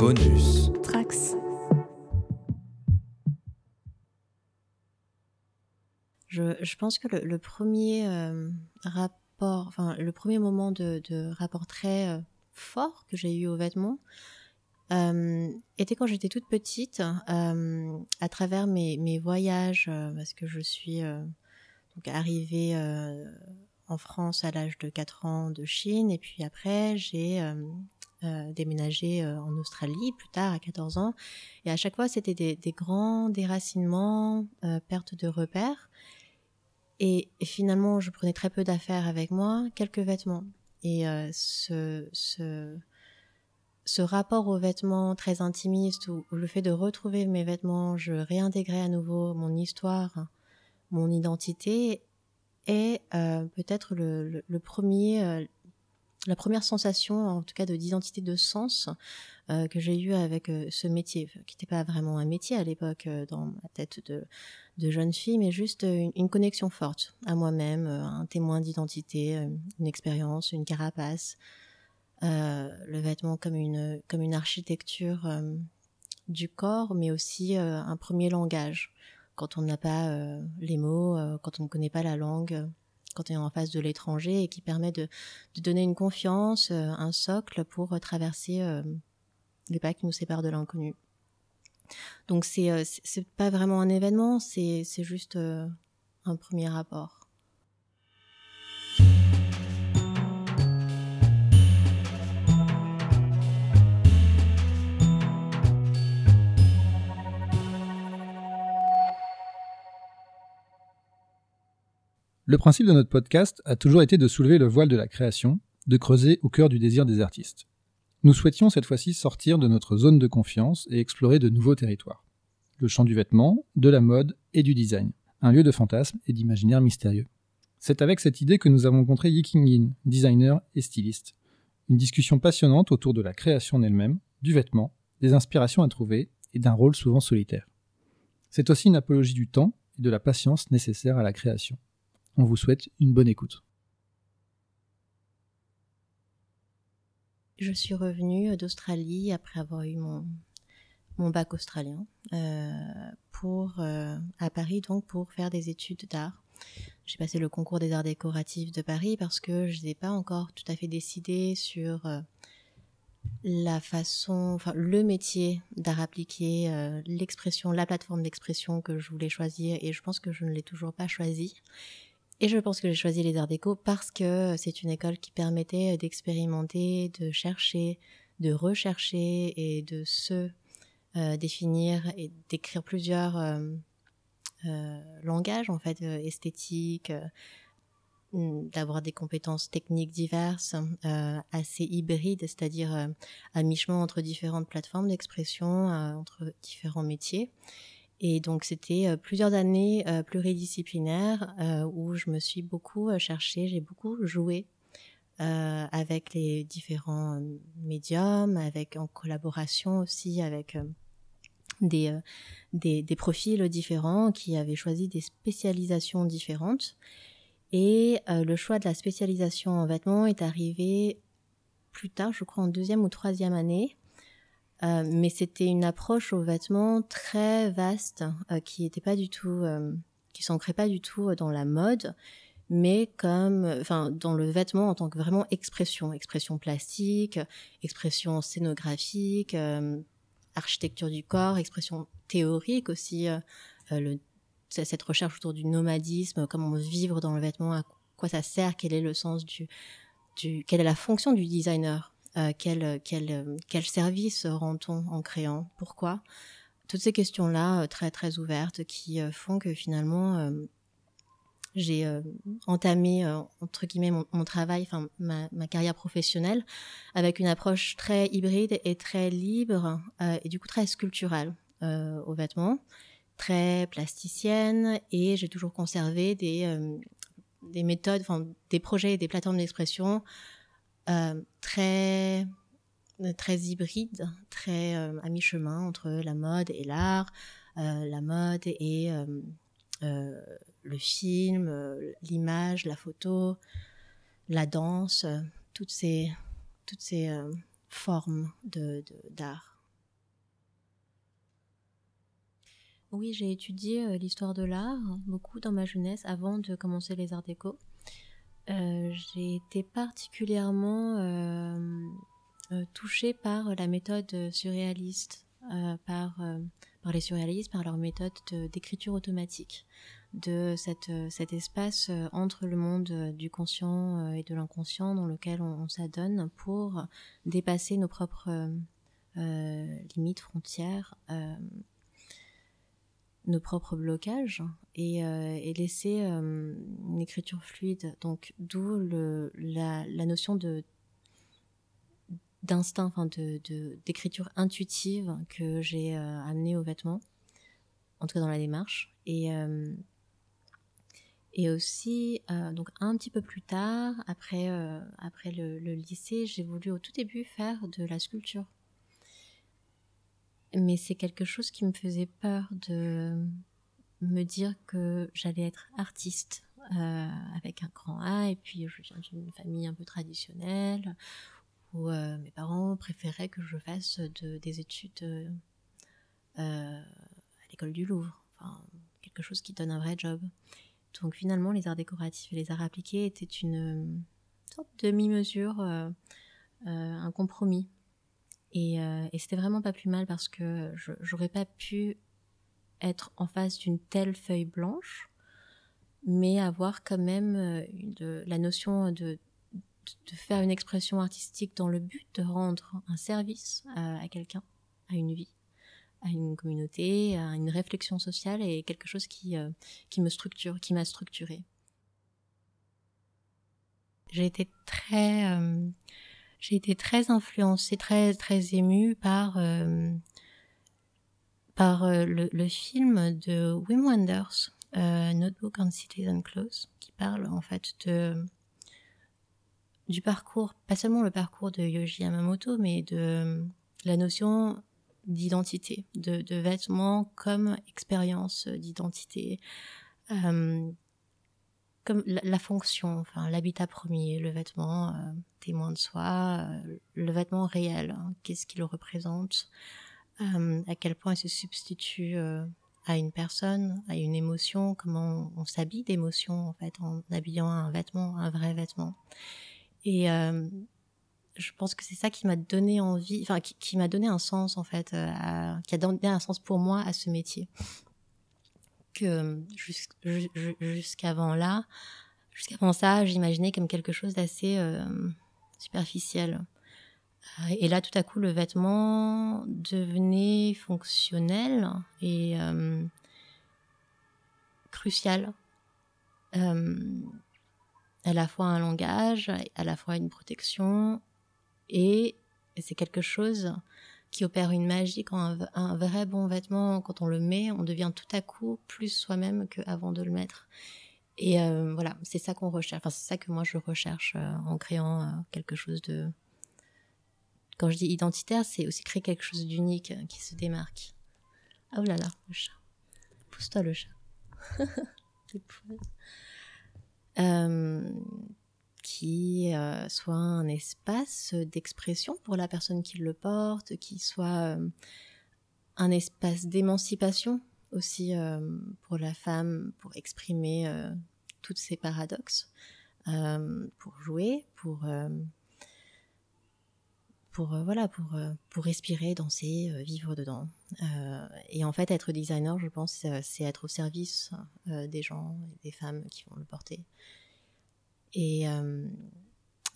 Bonus. Trax. Je, pense que le, premier euh, rapport, enfin le premier moment de, rapport très euh, fort que j'ai eu aux vêtements euh, était quand j'étais toute petite, à travers mes, mes voyages, parce que je suis donc arrivée en France à l'âge de 4 ans de Chine, et puis après j'ai déménagé en Australie plus tard à 14 ans, et à chaque fois c'était des, grands déracinements, perte de repères. Et, finalement, je prenais très peu d'affaires avec moi, quelques vêtements. Et euh, ce, ce, rapport aux vêtements très intimiste, où, le fait de retrouver mes vêtements, je réintégrais à nouveau mon histoire, mon identité, est euh, peut-être le, premier, euh, la première sensation, en tout cas de d'identité de sens, que j'ai eu avec ce métier, qui n'était pas vraiment un métier à l'époque dans ma tête de, jeune fille, mais juste euh, une, connexion forte à moi-même, euh, un témoin d'identité, euh, une expérience, une carapace, le vêtement comme une architecture du corps, mais aussi un premier langage. Quand on n'a pas les mots, quand on ne connaît pas la langue, quand on est en face de l'étranger et qui permet de, de donner une confiance, un socle pour traverser les pas qui nous séparent de l'inconnu. Donc c'est euh, c'est pas vraiment un événement, c'est juste euh, un premier rapport. Le principe de notre podcast a toujours été de soulever le voile de la création, de creuser au cœur du désir des artistes. Nous souhaitions cette fois-ci sortir de notre zone de confiance et explorer de nouveaux territoires. Le champ du vêtement, de la mode et du design. Un lieu de fantasme et d'imaginaire mystérieux. C'est avec cette idée que nous avons rencontré Yi King-in, designer et styliste. Une discussion passionnante autour de la création en elle-même, du vêtement, des inspirations à trouver et d'un rôle souvent solitaire. C'est aussi une apologie du temps et de la patience nécessaire à la création. On vous souhaite une bonne écoute. je suis revenue d'Australie après avoir eu mon, bac australien euh, pour euh, à Paris donc pour faire des études d'art. J'ai passé le concours des arts décoratifs de Paris parce que je n'ai pas encore tout à fait décidé sur euh, la façon, enfin le métier d'art appliqué, l'expression, la plateforme d'expression que je voulais choisir et je pense que je ne l'ai toujours pas choisi. Et je pense que j'ai choisi les arts déco parce que c'est une école qui permettait d'expérimenter, de chercher, de rechercher et de se euh, définir et d'écrire plusieurs euh, euh, langages en fait esthétiques, d'avoir des compétences techniques diverses, assez hybrides, c'est-à-dire à mi-chemin entre différentes plateformes d'expression, entre différents métiers. Et donc c'était euh, plusieurs années euh, pluridisciplinaires euh, où je me suis beaucoup cherchée, j'ai beaucoup joué avec les différents médiums, avec en collaboration aussi avec des, des, des, profils différents qui avaient choisi des spécialisations différentes. Et le choix de la spécialisation en vêtements est arrivé plus tard, je crois en deuxième ou troisième année, euh, mais c'était une approche aux vêtements très vaste euh, qui était pas du tout, euh, qui s'ancrait pas du tout dans la mode, mais comme, enfin, dans le vêtement en tant que vraiment expression, expression plastique, expression scénographique, architecture du corps, expression théorique aussi, cette recherche autour du nomadisme, comment vivre dans le vêtement, à quoi ça sert, quel est le sens du quelle est la fonction du designer euh, quel, quel, quel service rend-on en créant? Pourquoi? Toutes ces questions-là, euh, très très ouvertes, qui euh, font que finalement, j'ai entamé entre guillemets mon, travail, enfin ma, carrière professionnelle, avec une approche très hybride et très libre et du coup très sculpturale aux vêtements, très plasticienne et j'ai toujours conservé des des méthodes, des projets et des plateformes d'expression euh, euh, très euh, très hybride, très euh, à mi-chemin entre la mode et l'art, la mode et le film, l'image, la photo, la danse, toutes ces, toutes ces formes d'art. Oui, j'ai étudié l'histoire de l'art beaucoup dans ma jeunesse avant de commencer les arts déco j'ai été particulièrement touchée par la méthode surréaliste, par, les surréalistes, par leur méthode d'écriture automatique de euh, cet espace euh, entre le monde euh, du conscient et de l'inconscient dans lequel on, s'adonne pour dépasser nos propres limites, frontières, nos propres blocages et, laisser une écriture fluide. Donc d'où la, notion de d'instinct, enfin de d'écriture intuitive que j'ai amenée aux vêtements, en tout cas dans la démarche. Et et aussi, euh, donc un petit peu plus tard, après, euh, après le, lycée, j'ai voulu au tout début faire de la sculpture. Mais c'est quelque chose qui me faisait peur de me dire que j'allais être artiste euh, avec un grand A, et puis je viens d'une famille un peu traditionnelle, où mes parents préféraient que je fasse de, des études à l'école du Louvre, enfin quelque chose qui donne un vrai job. Donc finalement, les arts décoratifs et les arts appliqués étaient une sorte de demi-mesure, euh, euh, un compromis. Et, euh, et c'était vraiment pas plus mal parce que j'aurais pas pu être en face d'une telle feuille blanche, mais avoir quand même de, la notion de, de, faire une expression artistique dans le but de rendre un service à quelqu'un, à une vie à une communauté, à une réflexion sociale et quelque chose qui, euh, qui me structure, qui m'a structurée. J'ai été très, euh, j'ai été très influencée, très très émue par euh, par le, le, film de Wim Wenders, Notebook on Citizen Clothes, qui parle en fait de du parcours, pas seulement le parcours de Yoji Yamamoto, mais de la notion d'identité, de, vêtements comme expérience d'identité, euh, la, fonction, enfin l'habitat premier, le vêtement euh, témoin de soi, euh, le vêtement réel, hein, qu'est-ce qu'il représente, à quel point il se substitue à une personne, à une émotion, comment on, s'habille d'émotion en fait en habillant un vêtement, un vrai vêtement. Et je pense que c'est ça qui m'a donné envie, enfin qui, m'a donné un sens en fait, euh, qui a donné un sens pour moi à ce métier. Que jusqu'avant là, jusqu'avant ça, j'imaginais comme quelque chose d'assez euh, superficiel. Euh, et là, tout à coup, le vêtement devenait fonctionnel et crucial. à la fois un langage, à la fois une protection, et c'est quelque chose qui opère une magie quand un, vrai bon vêtement, quand on le met, on devient tout à coup plus soi-même qu'avant de le mettre. Et euh, voilà, c'est ça qu'on recherche. Enfin, c'est ça que moi je recherche euh, en créant euh, quelque chose de. Quand je dis identitaire, c'est aussi créer quelque chose d'unique qui se démarque. Ah oh là là, le chat. Pousse-toi le chat. qui euh, soit un espace d'expression pour la personne qui le porte, qui soit euh, un espace d'émancipation aussi euh, pour la femme, pour exprimer tous ces paradoxes, pour jouer, pour pour voilà pour pour respirer, danser, vivre dedans. et en fait, être designer, je pense, c'est être au service des gens, des femmes qui vont le porter. Et euh,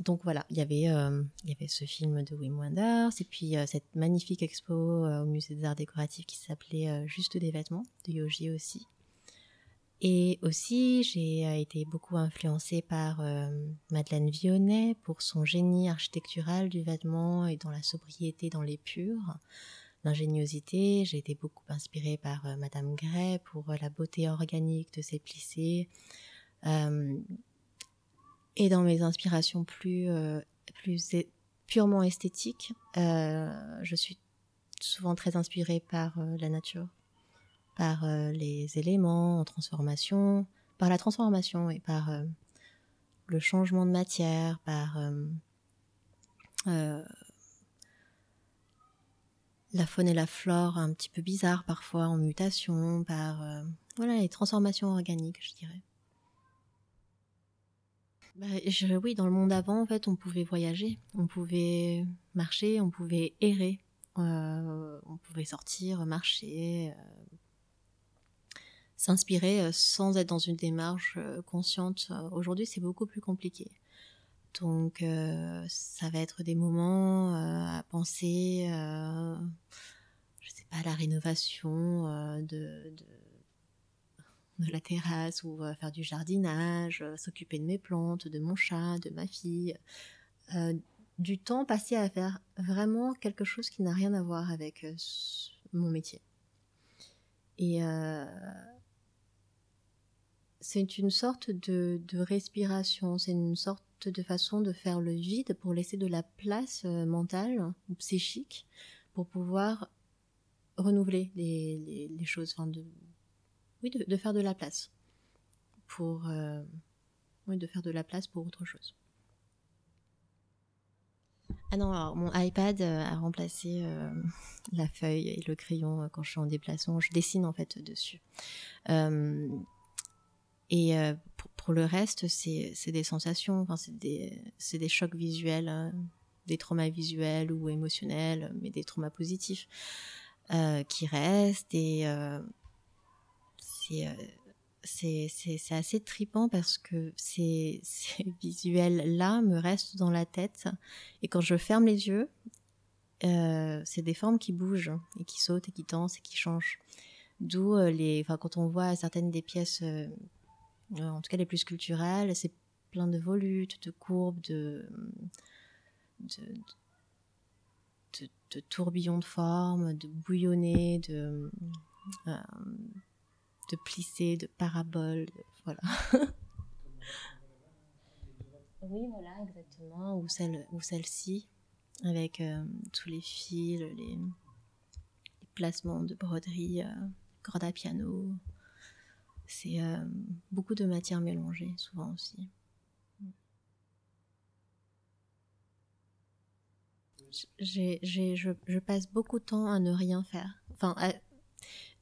donc voilà, il y avait euh, il y avait ce film de Wim Wenders et puis euh, cette magnifique expo au musée des arts décoratifs qui s'appelait Juste des vêtements de Yoji aussi. Et aussi, j'ai été beaucoup influencée par Madeleine Vionnet pour son génie architectural du vêtement et dans la sobriété, dans l'épure, l'ingéniosité. J'ai été beaucoup inspirée par Madame Gray pour la beauté organique de ses plissés. Et dans mes inspirations plus, euh, purement esthétiques, euh, je suis souvent très inspirée par euh, la nature, par les éléments en transformation, par la transformation et par le changement de matière, par la faune et la flore un petit peu bizarres parfois, en mutation, par voilà les transformations organiques, je dirais. Bah, oui, dans le monde avant, en fait, on pouvait voyager, on pouvait marcher, on pouvait errer, euh, on pouvait sortir, marcher, euh, s'inspirer euh, sans être dans une démarche consciente. Aujourd'hui, c'est beaucoup plus compliqué. Donc, ça va être des moments à penser, je sais pas, à la rénovation de la terrasse ou euh, faire du jardinage, euh, s'occuper de mes plantes, de mon chat, de ma fille. Euh, du temps passé à faire vraiment quelque chose qui n'a rien à voir avec mon métier. Et c'est une sorte de, de respiration, c'est une sorte de façon de faire le vide pour laisser de la place mentale ou psychique pour pouvoir renouveler les, les, choses, de, oui, de, faire de la place pour, euh, oui, de faire de la place pour autre chose. Ah non, alors mon iPad euh, a remplacé euh, la feuille et le crayon quand je suis en déplacement. Je dessine en fait dessus. et pour, le reste, c'est des sensations, enfin, c'est des, des, chocs visuels, hein, des traumas visuels ou émotionnels, mais des traumas positifs qui restent. Et c'est c'est assez tripant parce que ces, visuels-là me restent dans la tête. Et quand je ferme les yeux, euh, c'est des formes qui bougent et qui sautent et qui dansent et qui changent. D'où euh, les, quand on voit certaines des pièces, en tout cas les plus culturelles, c'est plein de volutes, de courbes, de, de, de, de tourbillons de formes, de bouillonnés, de de plissés, de paraboles, voilà. oui, voilà, exactement. Ou celle, ou celle-ci, avec euh, tous les fils, les, placements de broderie, euh, cordes à piano. C'est euh, beaucoup de matières mélangées, souvent aussi. J'ai, je, je, passe beaucoup de temps à ne rien faire. Enfin,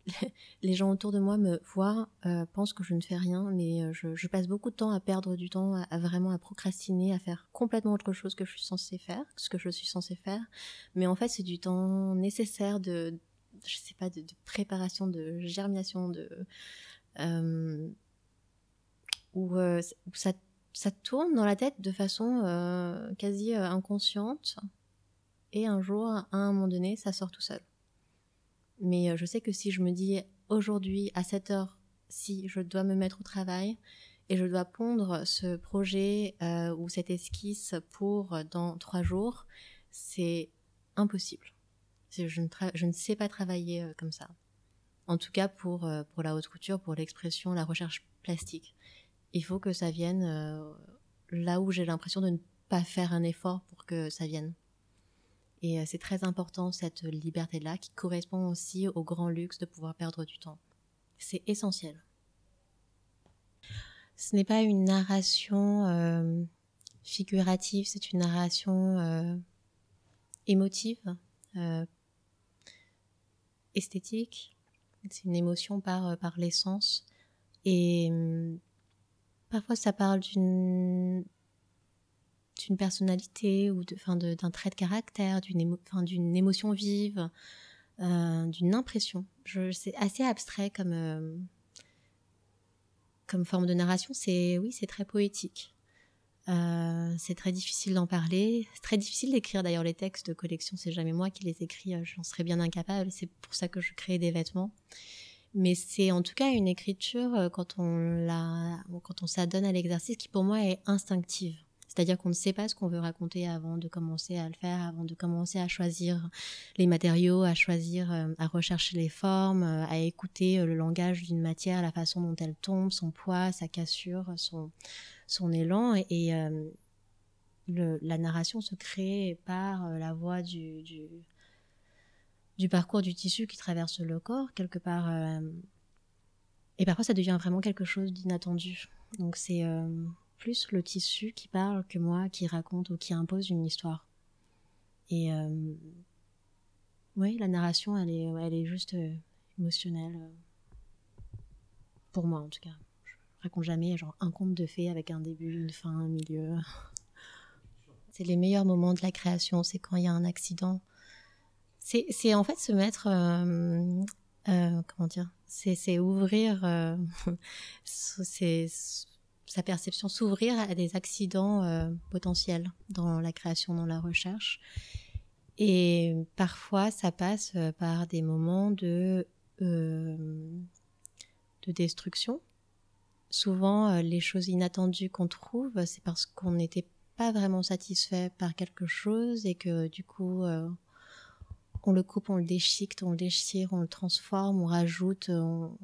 les gens autour de moi me voient, euh, pensent que je ne fais rien, mais euh, je, passe beaucoup de temps à perdre du temps, à, vraiment à procrastiner, à faire complètement autre chose que je suis censée faire, ce que je suis censée faire. Mais en fait, c'est du temps nécessaire de, je sais pas, de, préparation, de germination, de euh, où, ça, ça tourne dans la tête de façon quasi inconsciente, et un jour, à un moment donné, ça sort tout seul. Mais euh, je sais que si je me dis aujourd'hui à cette heure, si je dois me mettre au travail et je dois pondre ce projet euh, ou cette esquisse pour euh, dans trois jours, c'est impossible. Je ne, je ne, sais pas travailler comme ça. En tout cas pour, pour la haute couture, pour l'expression, la recherche plastique. Il faut que ça vienne là où j'ai l'impression de ne pas faire un effort pour que ça vienne. Et euh, c'est très important cette liberté-là qui correspond aussi au grand luxe de pouvoir perdre du temps. C'est essentiel. Ce n'est pas une narration euh, figurative, c'est une narration euh, émotive, esthétique. C'est une émotion par, par l'essence. Et hum, parfois ça parle d'une d'une personnalité ou d'un trait de caractère, d'une émotion vive, euh, d'une impression. C'est assez abstrait comme, euh, comme forme de narration. C'est oui, c'est très poétique. Euh, c'est très difficile d'en parler. C'est très difficile d'écrire d'ailleurs les textes de collection. C'est jamais moi qui les écris. J'en serais bien incapable. C'est pour ça que je crée des vêtements. Mais c'est en tout cas une écriture quand on la, quand on s'adonne à l'exercice qui pour moi est instinctive. C'est-à-dire qu'on ne sait pas ce qu'on veut raconter avant de commencer à le faire, avant de commencer à choisir les matériaux, à choisir, euh, à rechercher les formes, euh, à écouter euh, le langage d'une matière, la façon dont elle tombe, son poids, sa cassure, son, élan. Et, la narration se crée par la voix du, parcours du tissu qui traverse le corps, quelque part. et parfois, ça devient vraiment quelque chose d'inattendu. Donc, c'est plus le tissu qui parle que moi qui raconte ou qui impose une histoire. Et, euh, oui, la narration, elle est, elle est juste émotionnelle. pour moi, en tout cas. Je raconte jamais genre un conte de fées avec un début, une fin, un milieu. C'est les meilleurs moments de la création, c'est quand il y a un accident. C'est en fait se mettre, comment dire, c'est ouvrir sa perception, s'ouvrir à des accidents potentiels dans la création, dans la recherche. Et parfois, ça passe euh, par des moments de, euh, de destruction. Souvent, euh, les choses inattendues qu'on trouve, c'est parce qu'on n'était pas vraiment satisfait par quelque chose et que du coup, on le coupe, on le déchiquette, on le déchire, on le transforme, on rajoute, on,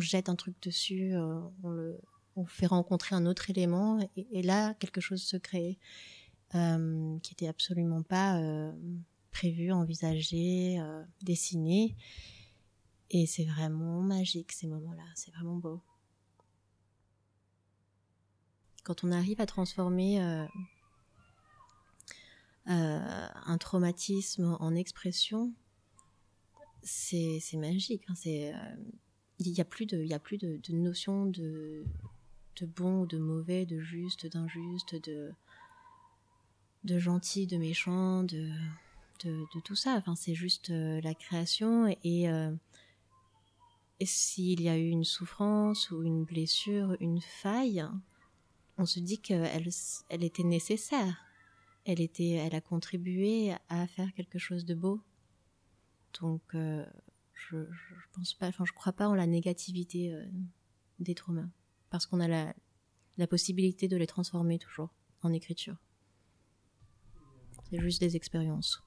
jette un truc dessus, on le on fait rencontrer un autre élément et, là, quelque chose se crée. Euh, qui était absolument pas euh, prévu, envisagé, euh, dessiné. Et c'est vraiment magique ces moments-là, c'est vraiment beau. Quand on arrive à transformer un traumatisme en expression, c'est magique. Hein, il n'y a plus de, il a plus de, de notion de, de bon ou de mauvais, de juste, d'injuste, de de gentil, de méchant, de, de, tout ça. Enfin, c'est juste euh, la création et, euh, et s'il y a eu une souffrance ou une blessure, une faille, on se dit qu'elle elle était nécessaire. Elle, était, elle a contribué à faire quelque chose de beau. Donc, euh, je, je, pense pas, enfin, je crois pas en la négativité des traumas. Parce qu'on a la, possibilité de les transformer toujours en écriture. C'est juste des expériences.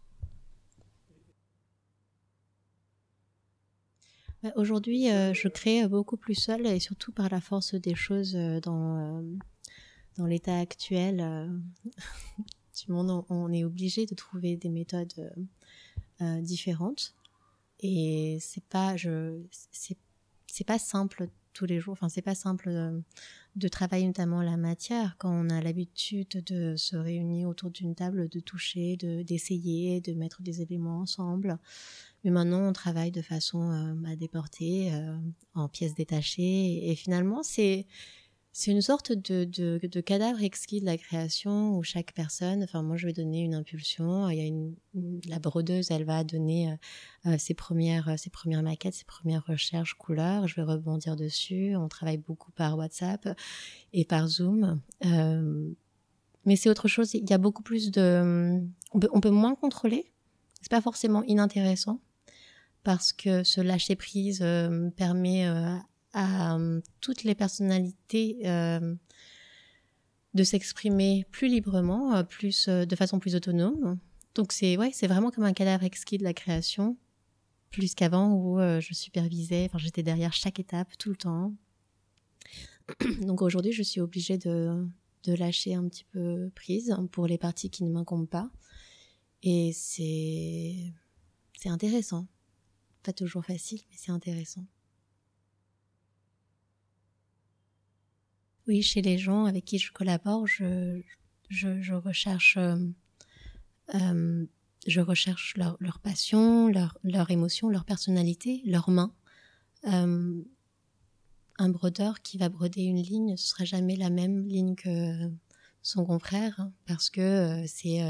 Bah, aujourd'hui, euh, je crée beaucoup plus seule et surtout par la force des choses euh, dans, euh, dans l'état actuel du monde. On, est obligé de trouver des méthodes différentes et c'est pas, je, c'est pas simple tous les jours. Enfin, c'est pas simple de travailler notamment la matière quand on a l'habitude de se réunir autour d'une table, de toucher, de d'essayer, de mettre des éléments ensemble. Mais maintenant, on travaille de façon euh, à déporter euh, en pièces détachées. Et finalement, c'est c'est une sorte de, de, cadavre exquis de la création où chaque personne, enfin moi je vais donner une impulsion, il y a une, la brodeuse, elle va donner euh, euh, ses premières ses premières maquettes, ses premières recherches couleurs, je vais rebondir dessus. On travaille beaucoup par WhatsApp et par Zoom, euh, mais c'est autre chose. Il y a beaucoup plus de, on peut, moins contrôler. C'est pas forcément inintéressant parce que ce lâcher prise permet à euh, toutes les personnalités euh, de s'exprimer plus librement, euh, plus de façon plus autonome. Donc c'est ouais, c'est vraiment comme un cadavre exquis de la création, plus qu'avant où je supervisais, enfin j'étais derrière chaque étape tout le temps. Donc aujourd'hui, je suis obligée de, de lâcher un petit peu prise pour les parties qui ne m'incombent pas. Et c'est c'est intéressant. Pas toujours facile, mais c'est intéressant. Oui, chez les gens avec qui je collabore, je, je, recherche, euh, euh, je recherche leur, leur passion, leur, leur, émotion, leur personnalité, leurs mains. Euh, un brodeur qui va broder une ligne, ce sera jamais la même ligne que son confrère, hein, parce que c'est,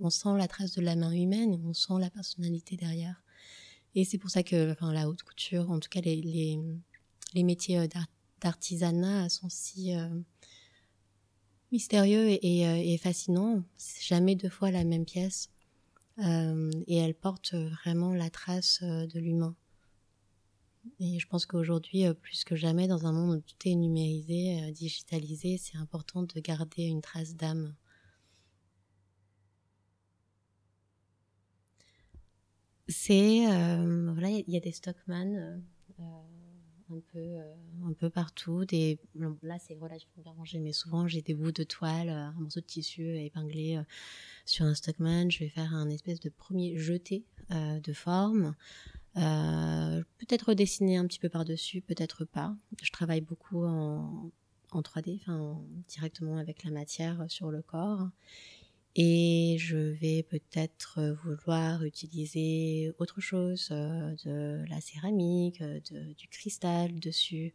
on sent la trace de la main humaine, on sent la personnalité derrière. Et c'est pour ça que, enfin, la haute couture, en tout cas les, les, les métiers d'art d'artisanat sont si euh, mystérieux et, euh, fascinants. C'est jamais deux fois la même pièce. Euh, et elle porte vraiment la trace de l'humain. Et je pense qu'aujourd'hui, plus que jamais, dans un monde où tout est numérisé, digitalisé, c'est important de garder une trace d'âme. C'est il y, a des Stockman un peu, euh, un peu partout. Des, là, c'est relativement bien rangé, mais souvent, j'ai des bouts de toile, euh, un morceau de tissu épinglé euh, sur un Stockman. Je vais faire un espèce de premier jeté de forme. peut-être dessiner un petit peu par-dessus, peut-être pas. Je travaille beaucoup en, en 3D, enfin directement avec la matière sur le corps. Et je vais peut-être vouloir utiliser autre chose, de la céramique, du cristal dessus.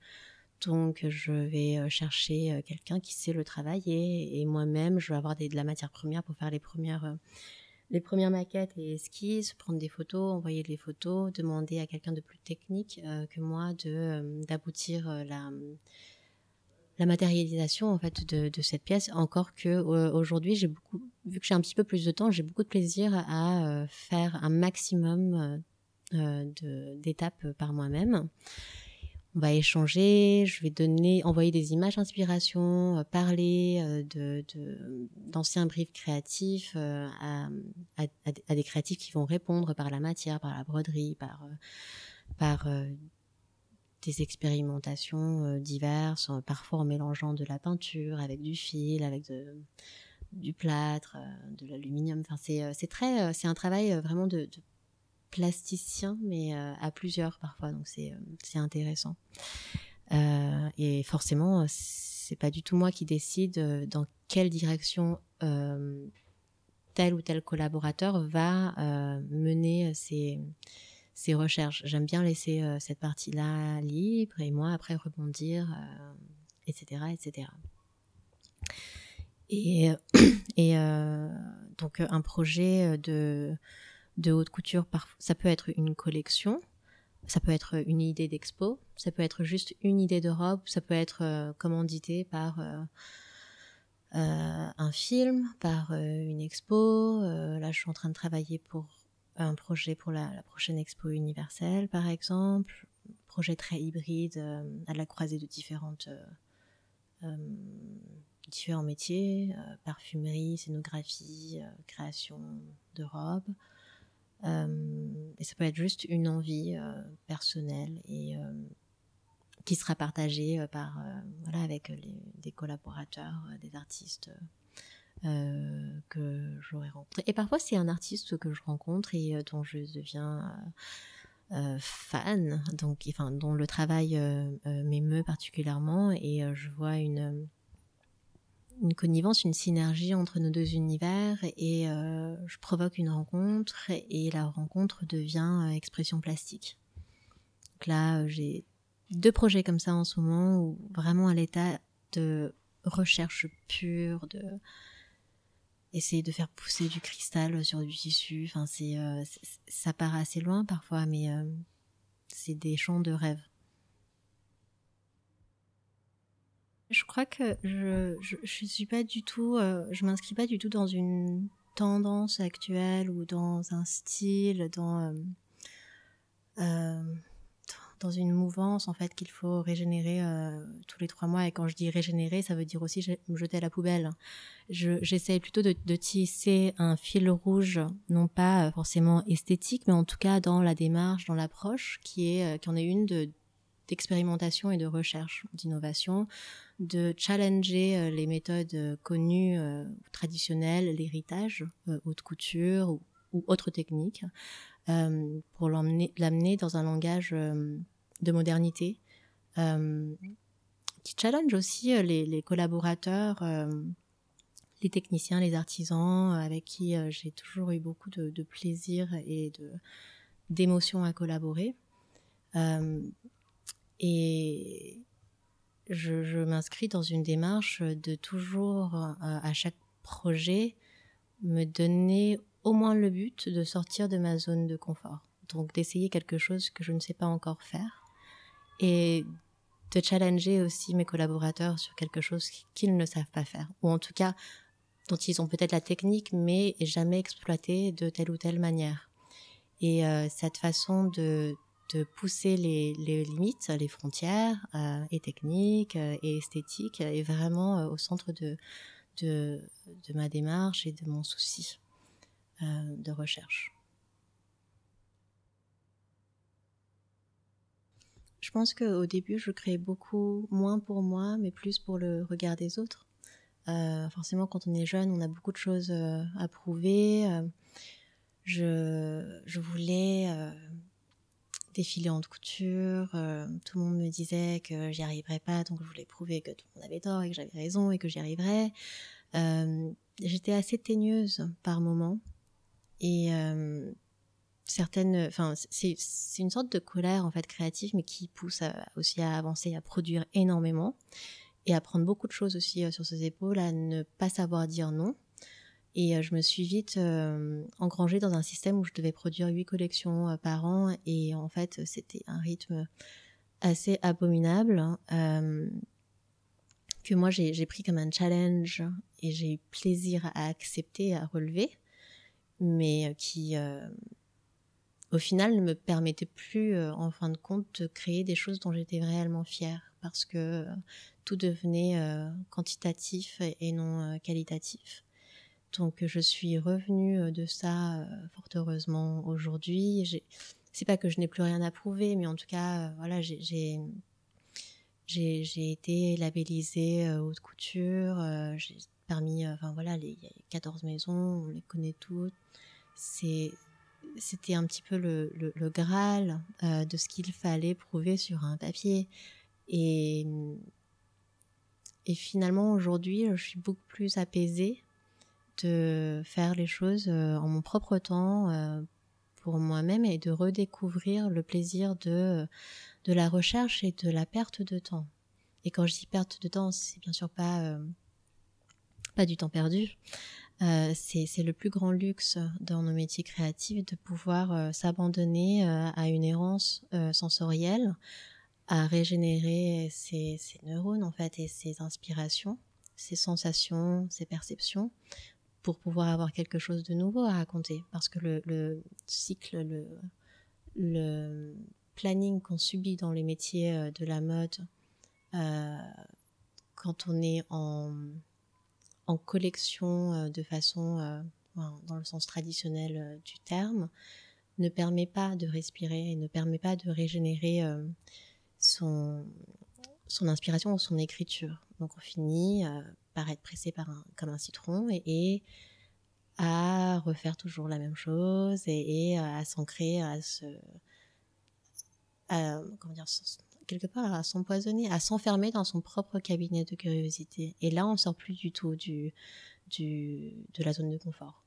Donc je vais chercher quelqu'un qui sait le travailler et moi-même je vais avoir de la matière première pour faire les premières les premières maquettes et esquisses, prendre des photos, envoyer les photos, demander à quelqu'un de plus technique que moi de d'aboutir la la matérialisation en fait de, cette pièce. Encore que aujourd'hui, j'ai beaucoup, vu que j'ai un petit peu plus de temps, j'ai beaucoup de plaisir à, euh, faire un maximum euh, d'étapes par moi-même. On va échanger, je vais donner, envoyer des images d'inspiration, euh, parler de d'anciens briefs créatifs à, à, des créatifs qui vont répondre par la matière, par la broderie, par par des expérimentations euh, diverses, euh, parfois en mélangeant de la peinture avec du fil, avec du plâtre, euh, de l'aluminium. Enfin, c'est très, c'est un travail vraiment de, plasticien, mais à plusieurs parfois, donc c'est intéressant. et forcément, c'est pas du tout moi qui décide dans quelle direction tel ou tel collaborateur va mener ses ces recherches. J'aime bien laisser euh, cette partie-là libre et moi après rebondir, etc., euh, etc. Et, euh, donc un projet de, de haute couture, ça peut être une collection, ça peut être une idée d'expo, ça peut être juste une idée de robe, ça peut être commandité par un film, par une expo. là, je suis en train de travailler pour un projet pour la, prochaine expo universelle, par exemple, projet très hybride euh, à la croisée de différentes, euh, euh, différents métiers, parfumerie, scénographie, création de robes. et ça peut être juste une envie personnelle et qui sera partagée par, voilà, avec des collaborateurs, des artistes euh, que j'aurais rencontré. Et parfois, c'est un artiste que je rencontre et euh, dont je deviens euh, fan, donc, enfin, dont le travail m'émeut particulièrement et je vois une, une connivence, une synergie entre nos deux univers et je provoque une rencontre et la rencontre devient expression plastique. Donc là, j'ai deux projets comme ça en ce moment où vraiment à l'état de recherche pure, de essayer de faire pousser du cristal sur du tissu. Enfin, c'est, euh, ça part assez loin parfois, mais euh, c'est des champs de rêve. Je crois que je, je, suis pas du tout, euh, je m'inscris pas du tout dans une tendance actuelle ou dans un style, dans dans une mouvance en fait qu'il faut régénérer euh, tous les trois mois. Et quand je dis régénérer, ça veut dire aussi jeter à la poubelle. J'essaie plutôt de, tisser un fil rouge, non pas euh, forcément esthétique, mais en tout cas dans la démarche, dans l'approche, qui est euh, qui en est une de d'expérimentation et de recherche, d'innovation, de challenger les méthodes connues, traditionnelles, l'héritage, haute couture ou, ou autres techniques, pour l'amener dans un langage de modernité, euh, qui challenge aussi euh, les, collaborateurs, euh, les techniciens, les artisans, avec qui j'ai toujours eu beaucoup de, plaisir et d'émotion à collaborer. et je, m'inscris dans une démarche de toujours, à chaque projet, me donner au moins le but de sortir de ma zone de confort. Donc d'essayer quelque chose que je ne sais pas encore faire et de challenger aussi mes collaborateurs sur quelque chose qu'ils ne savent pas faire, ou en tout cas dont ils ont peut-être la technique, mais jamais exploité de telle ou telle manière. Et euh, cette façon de, de pousser les, limites, les frontières, euh, et techniques euh, et esthétiques, est vraiment au centre de, de, ma démarche et de mon souci de recherche. Je pense qu'au début, je créais beaucoup moins pour moi, mais plus pour le regard des autres. Euh, forcément, quand on est jeune, on a beaucoup de choses euh, à prouver. Euh, je, je, voulais défiler en couture. tout le monde me disait que j'y arriverais pas, donc je voulais prouver que tout le monde avait tort et que j'avais raison et que j'y arriverais. j'étais assez teigneuse par moments. Et certaines, enfin, c'est une sorte de colère en fait créative, mais qui pousse aussi à avancer, à produire énormément et à prendre beaucoup de choses aussi sur ses épaules, à ne pas savoir dire non. Et je me suis vite engrangée dans un système où je devais produire huit collections par an, et en fait, c'était un rythme assez abominable. Hein, que moi j'ai pris comme un challenge et j'ai eu plaisir à accepter, à relever, mais euh, qui euh, au final ne me permettait plus euh, en fin de compte de créer des choses dont j'étais réellement fière parce que tout devenait quantitatif et non qualitatif. Donc je suis revenue de ça fort heureusement aujourd'hui. C'est pas que je n'ai plus rien à prouver, mais en tout cas, voilà, j'ai été labellisée euh, haute couture. Euh, j'ai parmi, euh, enfin voilà, les 14 maisons, on les connaît toutes. C'est c'était un petit peu le, le, graal de ce qu'il fallait prouver sur un papier. Et, et finalement, aujourd'hui, je suis beaucoup plus apaisée de faire les choses en mon propre temps pour moi-même et de redécouvrir le plaisir de de la recherche et de la perte de temps. Et quand je dis perte de temps, c'est bien sûr pas, euh, pas du temps perdu. Euh, c'est le plus grand luxe dans nos métiers créatifs de pouvoir euh, s'abandonner à une errance sensorielle, à régénérer ses, neurones en fait et ses inspirations, ses sensations, ses perceptions, pour pouvoir avoir quelque chose de nouveau à raconter. Parce que le, le cycle, le, planning qu'on subit dans les métiers euh, de la mode euh, quand on est en, en collection euh, de façon, dans le sens traditionnel du terme, ne permet pas de respirer et ne permet pas de régénérer son, son inspiration ou son écriture. Donc on finit par être pressé par un, comme un citron et, à refaire toujours la même chose et, et à s'ancrer, à se, à, comment dire, quelque part à s'empoisonner, à s'enfermer dans son propre cabinet de curiosité. Et là, on sort plus du tout du, du, de la zone de confort.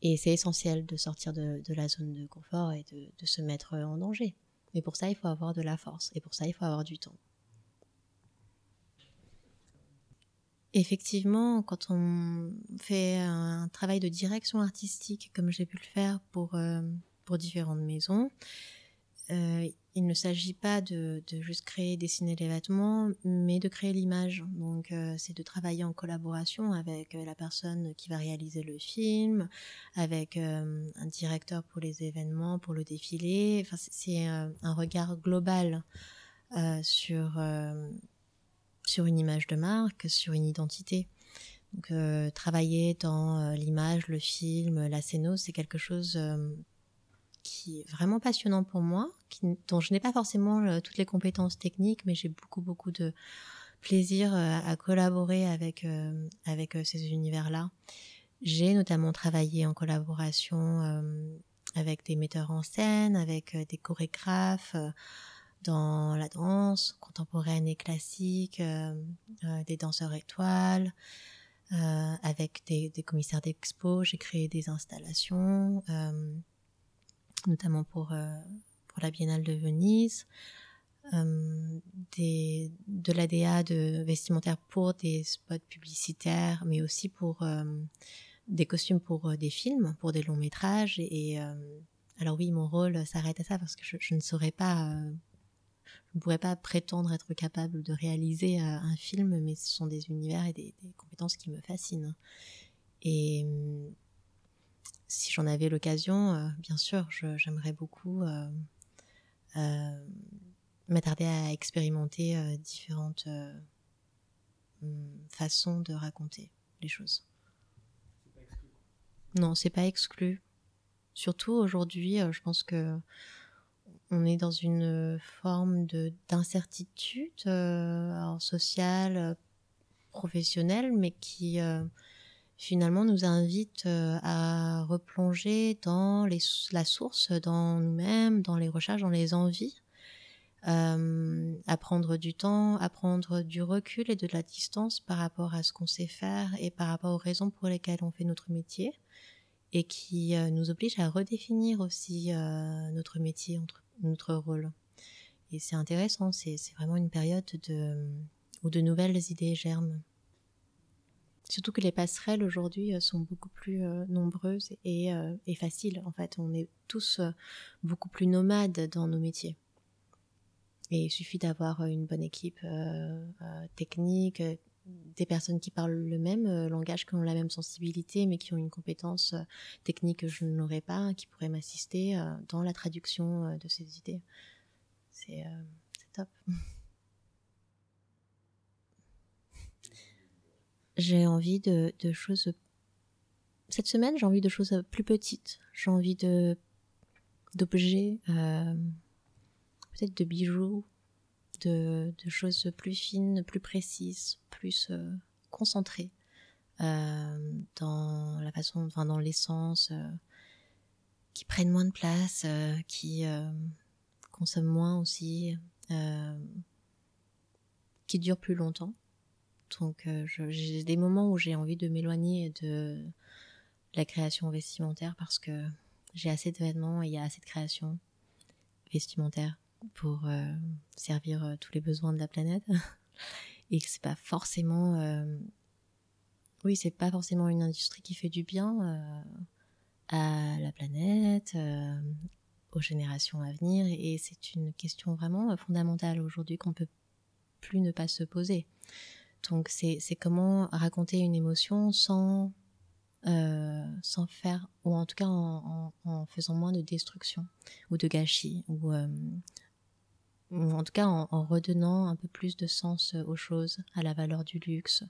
Et c'est essentiel de sortir de, la zone de confort et de, de, se mettre en danger. Mais pour ça, il faut avoir de la force. Et pour ça, il faut avoir du temps. Effectivement, quand on fait un travail de direction artistique, comme j'ai pu le faire pour, euh, pour différentes maisons, euh, il ne s'agit pas de, juste créer, dessiner les vêtements, mais de créer l'image. Donc, euh, c'est de travailler en collaboration avec euh, la personne qui va réaliser le film, avec un directeur pour les événements, pour le défilé. Enfin, c'est un regard global sur sur une image de marque, sur une identité. Donc, travailler dans l'image, le film, la scéno, c'est quelque chose qui est vraiment passionnant pour moi, dont je n'ai pas forcément euh, toutes les compétences techniques, mais j'ai beaucoup beaucoup de plaisir euh, à collaborer avec euh, avec ces univers-là. J'ai notamment travaillé en collaboration avec des metteurs en scène, avec des chorégraphes dans la danse contemporaine et classique, des danseurs étoiles, avec des, des commissaires d'expo. J'ai créé des installations notamment pour, euh, pour la Biennale de Venise, euh, de l'ADA de vestimentaire pour des spots publicitaires, mais aussi pour euh, des costumes pour des films, pour des longs métrages. Et, alors oui, mon rôle s'arrête à ça parce que je, ne saurais pas, je ne pourrais pas prétendre être capable de réaliser un film, mais ce sont des univers et des, des compétences qui me fascinent. Et si j'en avais l'occasion, euh, bien sûr, j'aimerais beaucoup euh, euh, m'attarder à expérimenter différentes hum, façons de raconter les choses. Non, c'est pas exclu. Surtout aujourd'hui, je pense que on est dans une forme de d'incertitude sociale, professionnelle, mais qui finalement nous invite euh, à replonger dans les, la source, dans nous-mêmes, dans les recherches, dans les envies, euh, à prendre du temps, à prendre du recul et de la distance par rapport à ce qu'on sait faire et par rapport aux raisons pour lesquelles on fait notre métier et qui euh, nous oblige à redéfinir aussi euh, notre métier, notre rôle. Et c'est intéressant, c'est vraiment une période de, où de nouvelles idées germent. Surtout que les passerelles aujourd'hui euh, sont beaucoup plus nombreuses et, et, faciles. En fait, on est tous beaucoup plus nomades dans nos métiers. Et il suffit d'avoir une bonne équipe technique, des personnes qui parlent le même euh, langage, qui ont la même sensibilité, mais qui ont une compétence euh, technique que je n'aurais pas, qui pourraient m'assister euh, dans la traduction de ces idées. C'est top. j'ai envie de, choses. Cette semaine, j'ai envie de choses plus petites. J'ai envie de d'objets, peut-être de bijoux, de, choses plus fines, plus précises, plus euh, concentrées euh, dans la façon, enfin dans l'essence, euh, qui prennent moins de place, qui consomment moins aussi, qui durent plus longtemps. Donc j'ai des moments où j'ai envie de m'éloigner de la création vestimentaire parce que j'ai assez de vêtements et il y a assez de création vestimentaire pour euh, servir euh, tous les besoins de la planète. Et que c'est pas forcément euh, oui c'est pas forcément une industrie qui fait du bien à la planète aux générations à venir. Et c'est une question vraiment fondamentale aujourd'hui qu'on peut plus ne pas se poser donc c'est comment raconter une émotion sans sans faire, ou en tout cas en, faisant moins de destruction ou de gâchis, ou en tout cas en, redonnant un peu plus de sens euh, aux choses, à la valeur du luxe,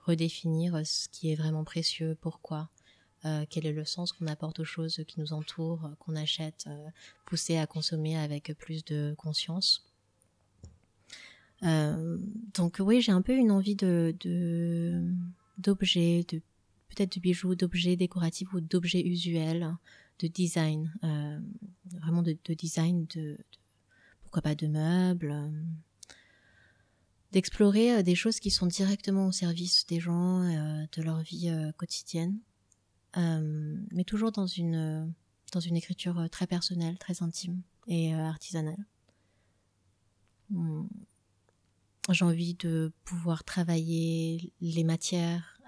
redéfinir euh, ce qui est vraiment précieux, pourquoi, euh, quel est le sens qu'on apporte aux choses qui nous entourent, qu'on achète, pousser à consommer avec plus de conscience. Donc oui, j'ai un peu une envie de d'objets, de, peut-être de bijoux, d'objets décoratifs ou d'objets usuels, de design, vraiment de, design de pourquoi pas de meubles, euh, d'explorer euh, des choses qui sont directement au service des gens, euh, de leur vie quotidienne, mais toujours dans une, dans une écriture très personnelle, très intime et artisanale. J'ai envie de pouvoir travailler les matières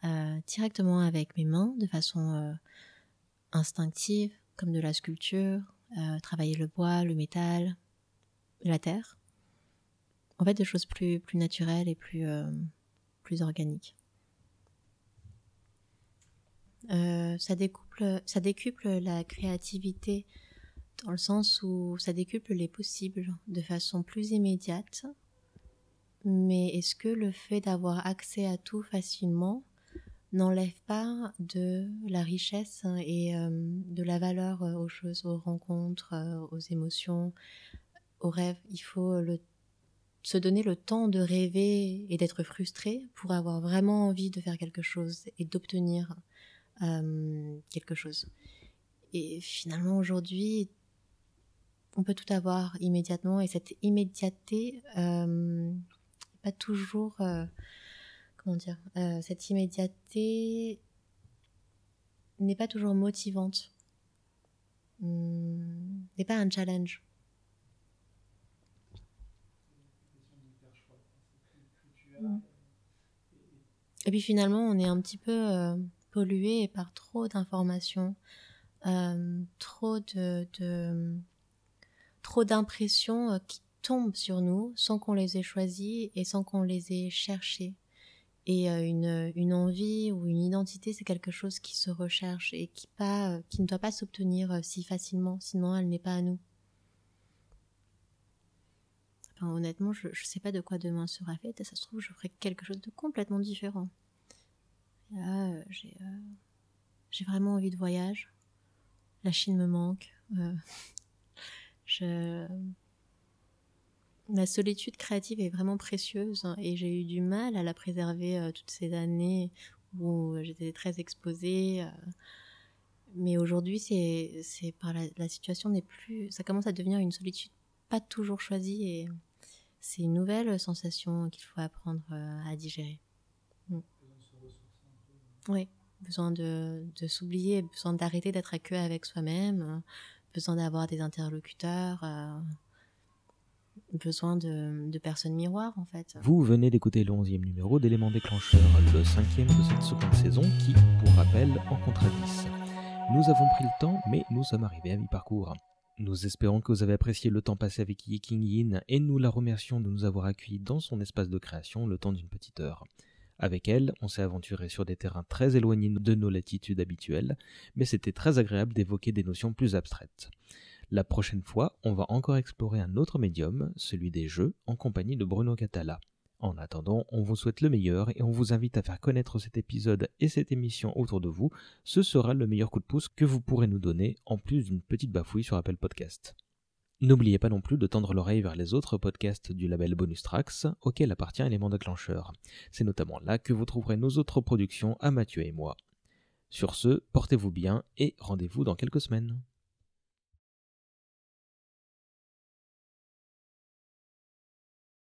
directement avec mes mains, de façon instinctive, comme de la sculpture, travailler le bois, le métal, la terre. En fait, des choses plus, plus naturelles et plus, euh, plus organiques. Euh, ça, ça décuple la créativité dans le sens où ça décuple les possibles de façon plus immédiate. Mais est-ce que le fait d'avoir accès à tout facilement n'enlève pas de la richesse et euh, de la valeur aux choses, aux rencontres, aux émotions, au rêve. Il faut se donner le temps de rêver et d'être frustré pour avoir vraiment envie de faire quelque chose et d'obtenir euh, quelque chose. Et finalement, aujourd'hui, on peut tout avoir immédiatement et cette immédiateté, euh, pas toujours, euh, comment dire, cette immédiateté n'est pas toujours motivante, hmm, n'est pas un challenge. Et puis finalement, on est un petit peu euh, pollué par trop d'informations, euh, trop de, trop d'impressions euh, qui tombent sur nous sans qu'on les ait choisies et sans qu'on les ait cherchées. Et une, une envie ou une identité, c'est quelque chose qui se recherche et qui, pas, qui ne doit pas s'obtenir si facilement, sinon elle n'est pas à nous honnêtement, je ne sais pas de quoi demain sera fait. Et ça se trouve, je ferai quelque chose de complètement différent. Là, euh, euh, j'ai vraiment envie de voyage. La Chine me manque. Euh, je... La solitude créative est vraiment précieuse hein, et j'ai eu du mal à la préserver toutes ces années où j'étais très exposée. mais aujourd'hui, c'est par la, la situation n'est plus. Ça commence à devenir une solitude pas toujours choisie et c'est une nouvelle sensation qu'il faut apprendre à digérer. Mm. Oui, besoin de, de s'oublier, besoin d'arrêter d'être à queue avec soi-même, besoin d'avoir des interlocuteurs, besoin de, personnes miroirs en fait. Vous venez d'écouter le 11e numéro d'éléments déclencheurs, le cinquième de cette seconde saison qui, pour rappel, en contrat 10. Nous avons pris le temps, mais nous sommes arrivés à mi-parcours. Nous espérons que vous avez apprécié le temps passé avec Yi King Yin et nous la remercions de nous avoir accueillis dans son espace de création le temps d'une petite heure. Avec elle, on s'est aventuré sur des terrains très éloignés de nos latitudes habituelles, mais c'était très agréable d'évoquer des notions plus abstraites. La prochaine fois, on va encore explorer un autre médium, celui des jeux, en compagnie de Bruno Catala. En attendant, on vous souhaite le meilleur et on vous invite à faire connaître cet épisode et cette émission autour de vous. Ce sera le meilleur coup de pouce que vous pourrez nous donner, en plus d'une petite bafouille sur Apple Podcast. N'oubliez pas non plus de tendre l'oreille vers les autres podcasts du label Bonus Tracks, auquel appartient Élément déclencheur. C'est notamment là que vous trouverez nos autres productions à Mathieu et moi. Sur ce, portez-vous bien et rendez-vous dans quelques semaines.